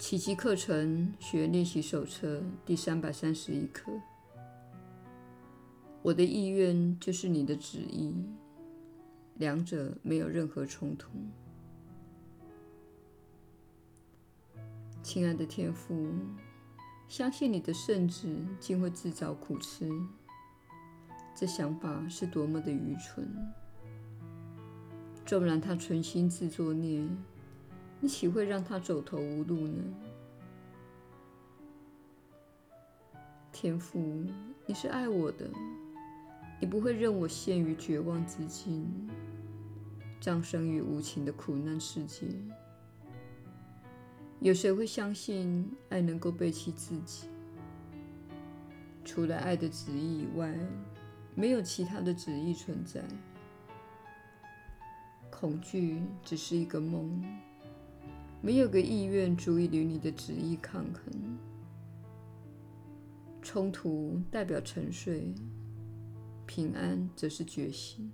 奇迹课程学练习手册第三百三十一课。我的意愿就是你的旨意，两者没有任何冲突。亲爱的天父，相信你的圣子竟会自找苦吃，这想法是多么的愚蠢！纵然他存心自作孽，你岂会让他走投无路呢？天父，你是爱我的。你不会任我陷于绝望之境，葬身于无情的苦难世界。有谁会相信爱能够背弃自己？除了爱的旨意以外，没有其他的旨意存在。恐惧只是一个梦，没有个意愿足以与你的旨意抗衡。冲突代表沉睡。平安则是觉醒，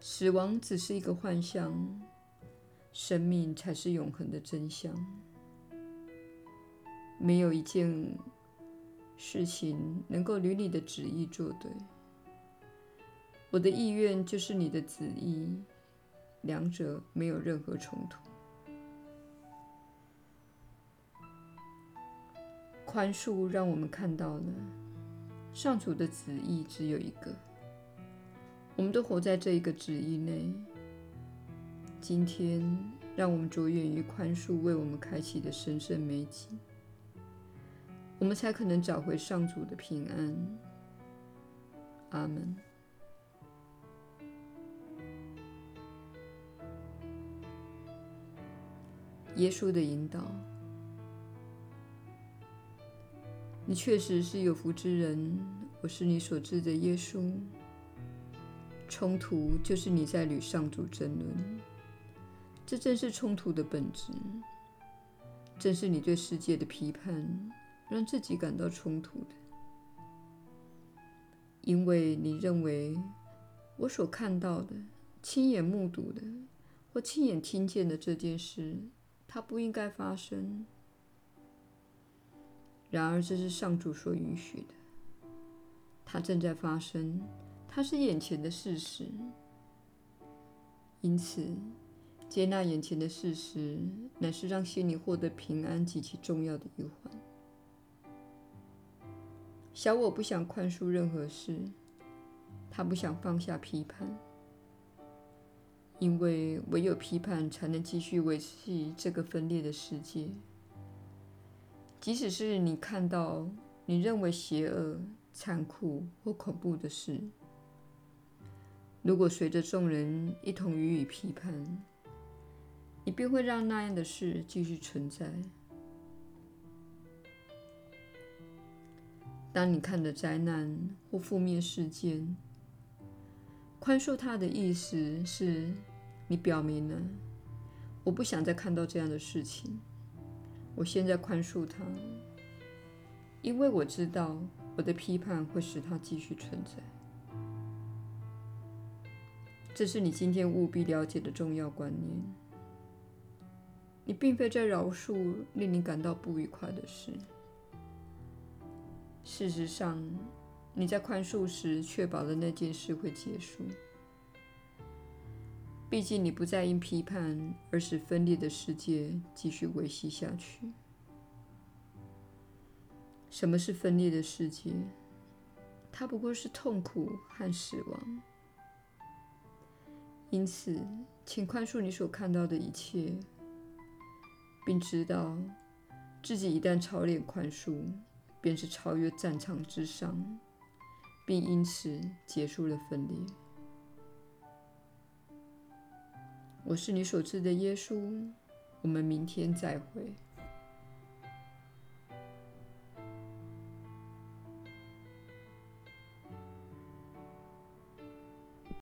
死亡只是一个幻象，生命才是永恒的真相。没有一件事情能够与你的旨意作对。我的意愿就是你的旨意，两者没有任何冲突。宽恕让我们看到了。上主的旨意只有一个，我们都活在这一个旨意内。今天，让我们着眼于宽恕为我们开启的神圣美景，我们才可能找回上主的平安。阿门。耶稣的引导。你确实是有福之人，我是你所知的耶稣。冲突就是你在与上主争论，这正是冲突的本质，正是你对世界的批判，让自己感到冲突的。因为你认为我所看到的、亲眼目睹的或亲眼听见的这件事，它不应该发生。然而，这是上主所允许的，它正在发生，它是眼前的事实。因此，接纳眼前的事实，乃是让心灵获得平安极其重要的一环。小我不想宽恕任何事，他不想放下批判，因为唯有批判才能继续维系这个分裂的世界。即使是你看到你认为邪恶、残酷或恐怖的事，如果随着众人一同予以批判，你便会让那样的事继续存在。当你看的灾难或负面事件，宽恕它的意思是你表明了，我不想再看到这样的事情。我现在宽恕他，因为我知道我的批判会使他继续存在。这是你今天务必了解的重要观念。你并非在饶恕令你感到不愉快的事。事实上，你在宽恕时确保了那件事会结束。毕竟，你不再因批判而使分裂的世界继续维系下去。什么是分裂的世界？它不过是痛苦和死亡。因此，请宽恕你所看到的一切，并知道自己一旦操练宽恕，便是超越战场之上，并因此结束了分裂。我是你所知的耶稣，我们明天再会。